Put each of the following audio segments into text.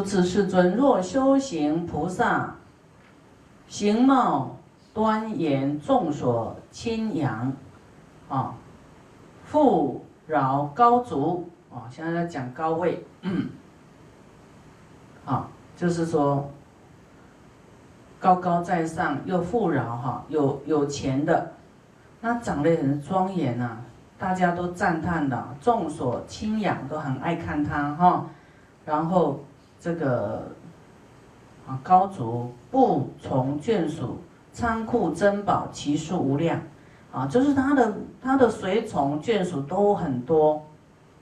复次世尊，若修行菩萨，形貌端严，众所亲仰，啊，富饶高足，啊，现在在讲高位，啊，就是说高高在上，又富饶哈，有有钱的，那长得很庄严呐，大家都赞叹的，众所亲仰，都很爱看他哈，然后。这个啊，高足不从眷属，仓库珍宝其数无量，啊，就是他的他的随从眷属都很多，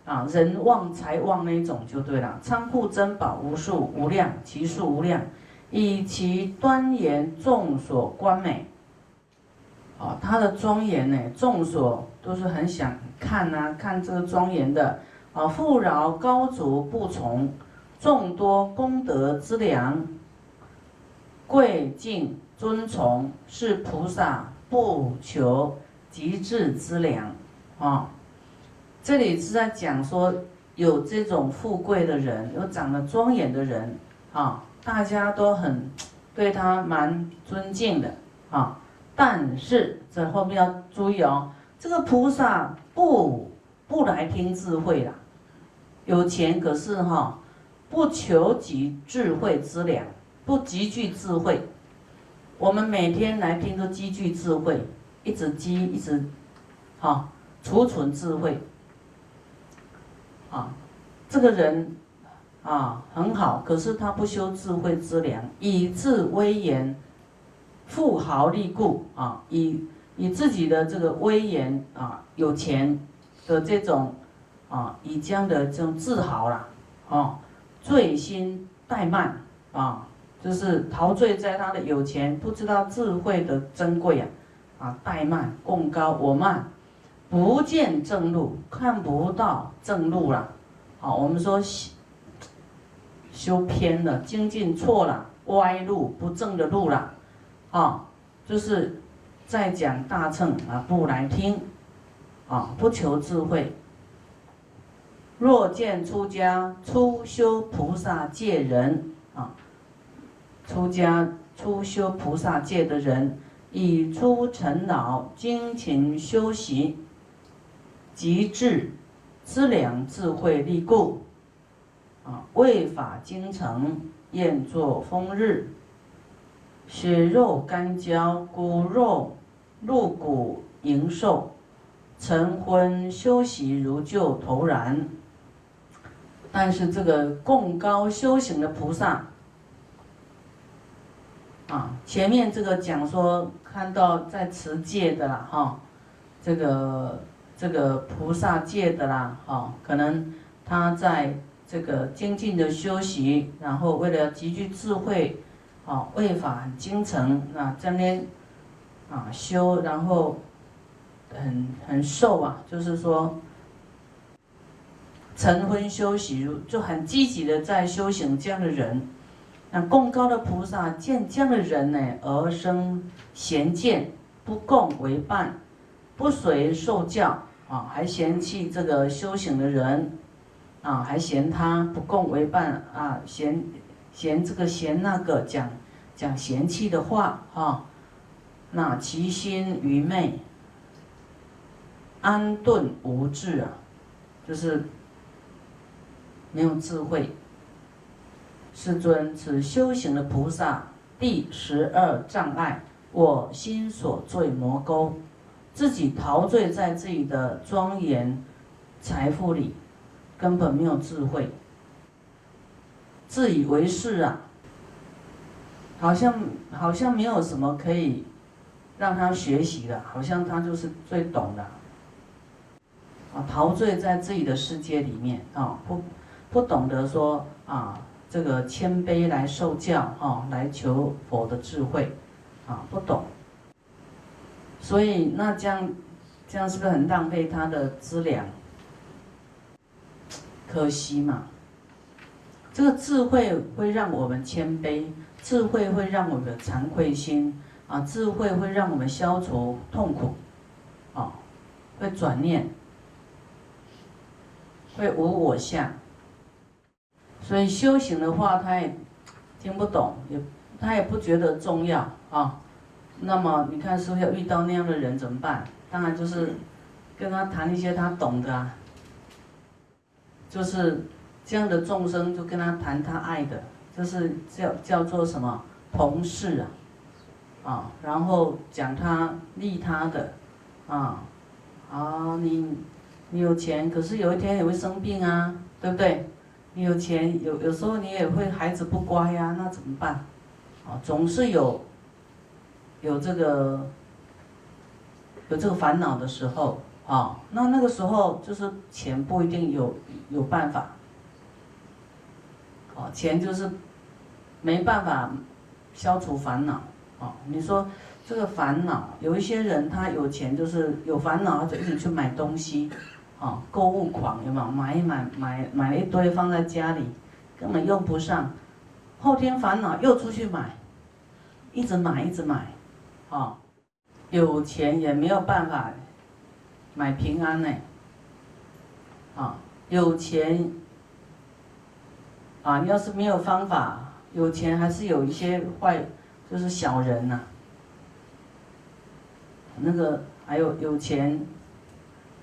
啊，人旺财旺那种就对了。仓库珍宝无数无量，其数无量，以其端严众所观美，啊，他的庄严呢，众所都是很想看呐，看这个庄严的，啊，富饶高足不从。众多功德之良，贵敬尊崇是菩萨不求极致之良啊！这里是在讲说，有这种富贵的人，有长得庄严的人啊，大家都很对他蛮尊敬的啊。但是在后面要注意哦，这个菩萨不不来听智慧啦，有钱可是哈。不求集智慧之良，不积聚智慧。我们每天来听都积聚智慧，一直积，一直，哈，储存智慧。啊，这个人啊很好，可是他不修智慧之良，以自威严，富豪利故啊，以以自己的这个威严啊，有钱的这种啊，以这样的这种自豪啦，啊。醉心怠慢啊，就是陶醉在他的有钱，不知道智慧的珍贵啊，啊怠慢共高我慢，不见正路，看不到正路了。好，我们说修偏了，精进错了，歪路不正的路了，啊，就是在讲大乘啊，不来听，啊，不求智慧。若见出家初修菩萨戒人啊，出家初修菩萨戒的人，以出尘劳精勤修习，极致资粮智慧力故，啊，为法精诚，愿作风日，血肉干焦，骨肉入骨营受，晨昏修习如旧投然。但是这个供高修行的菩萨，啊，前面这个讲说看到在持戒的啦，哈，这个这个菩萨戒的啦，哈，可能他在这个精进的修习，然后为了积聚智慧，啊，为法精诚，啊，这边啊修，然后很很瘦啊，就是说。晨昏休息就很积极的在修行，这样的人，那供高的菩萨见这样的人呢，而生嫌见，不共为伴，不随受教啊，还嫌弃这个修行的人，啊，还嫌他不共为伴啊，嫌嫌这个嫌那个讲讲嫌弃的话啊，那其心愚昧，安顿无智啊，就是。没有智慧，世尊，此修行的菩萨第十二障碍，我心所坠魔沟，自己陶醉在自己的庄严财富里，根本没有智慧，自以为是啊，好像好像没有什么可以让他学习的，好像他就是最懂的，啊，陶醉在自己的世界里面啊，不。不懂得说啊，这个谦卑来受教哈，来求佛的智慧，啊，不懂，所以那这样，这样是不是很浪费他的资粮？可惜嘛，这个智慧会让我们谦卑，智慧会让我们的惭愧心啊，智慧会让我们消除痛苦，啊，会转念，会无我相。所以修行的话，他也听不懂，也他也不觉得重要啊。那么你看，是不是要遇到那样的人怎么办？当然就是跟他谈一些他懂的啊，就是这样的众生就跟他谈他爱的，就是叫叫做什么同事啊，啊，然后讲他利他的，啊，啊，你你有钱，可是有一天也会生病啊，对不对？有钱，有有时候你也会孩子不乖呀，那怎么办？啊，总是有。有这个有这个烦恼的时候啊，那那个时候就是钱不一定有有办法，哦，钱就是没办法消除烦恼啊。你说这个烦恼，有一些人他有钱就是有烦恼，他就一直去买东西，啊，购物狂有没有？买一买买买了一堆放在家里，根本用不上，后天烦恼又出去买，一直买一直买。啊，有钱也没有办法买平安呢。啊，有钱啊，你要是没有方法，有钱还是有一些坏，就是小人呐。那个还有有钱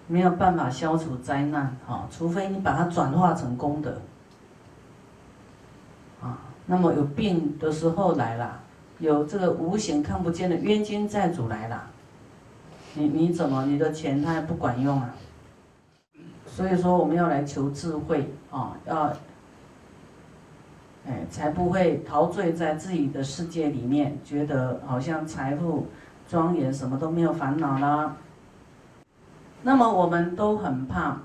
没有办法消除灾难啊，除非你把它转化成功德。啊，那么有病的时候来了。有这个无形看不见的冤亲债主来了，你你怎么你的钱他也不管用啊？所以说我们要来求智慧啊，要，哎，才不会陶醉在自己的世界里面，觉得好像财富庄严，什么都没有烦恼啦。那么我们都很怕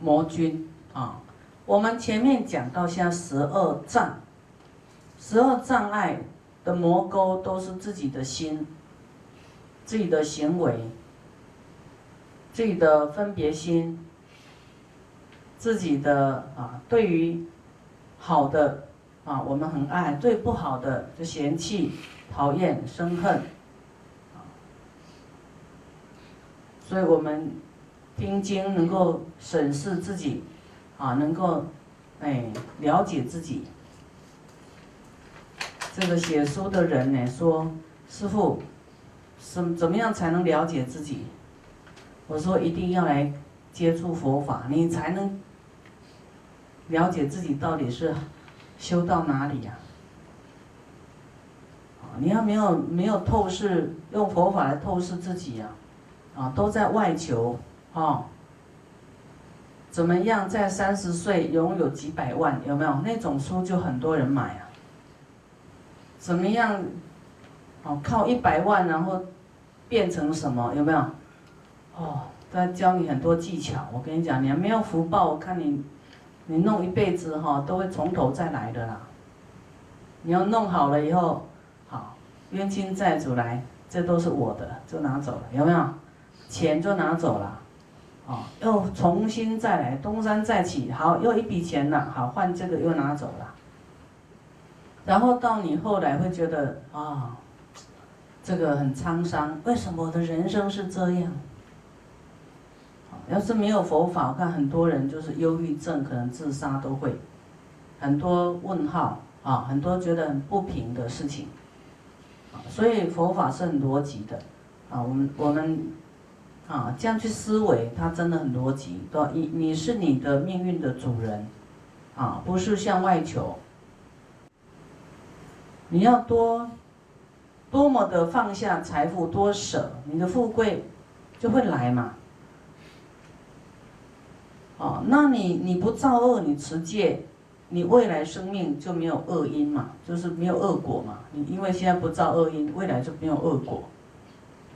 魔君啊。我们前面讲到像十二障，十二障碍。的魔沟都是自己的心、自己的行为、自己的分别心、自己的啊，对于好的啊，我们很爱；对不好的就嫌弃、讨厌、生恨。啊，所以我们听经能够审视自己，啊，能够哎了解自己。这个写书的人呢说：“师傅，怎怎么样才能了解自己？”我说：“一定要来接触佛法，你才能了解自己到底是修到哪里呀？啊，你要没有没有透视，用佛法来透视自己呀？啊，啊都在外求哦？怎么样在三十岁拥有几百万？有没有那种书就很多人买啊？”怎么样？哦，靠一百万然后变成什么？有没有？哦，在教你很多技巧。我跟你讲，你还没有福报，我看你，你弄一辈子哈，都会从头再来的啦。你要弄好了以后，好，冤亲债主来，这都是我的，就拿走了，有没有？钱就拿走了，哦，又重新再来，东山再起，好，又一笔钱了，好，换这个又拿走了。然后到你后来会觉得啊，这个很沧桑。为什么我的人生是这样？要是没有佛法，我看很多人就是忧郁症，可能自杀都会。很多问号啊，很多觉得不平的事情。所以佛法是很逻辑的啊。我们我们啊这样去思维，它真的很逻辑。对？你你是你的命运的主人啊，不是向外求。你要多，多么的放下财富，多舍，你的富贵就会来嘛。哦，那你你不造恶，你持戒，你未来生命就没有恶因嘛，就是没有恶果嘛。你因为现在不造恶因，未来就没有恶果。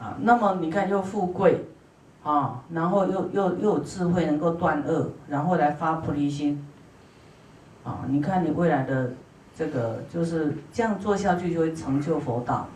啊，那么你看又富贵，啊，然后又又又有智慧，能够断恶，然后来发菩提心。啊，你看你未来的。这个就是这样做下去，就会成就佛道。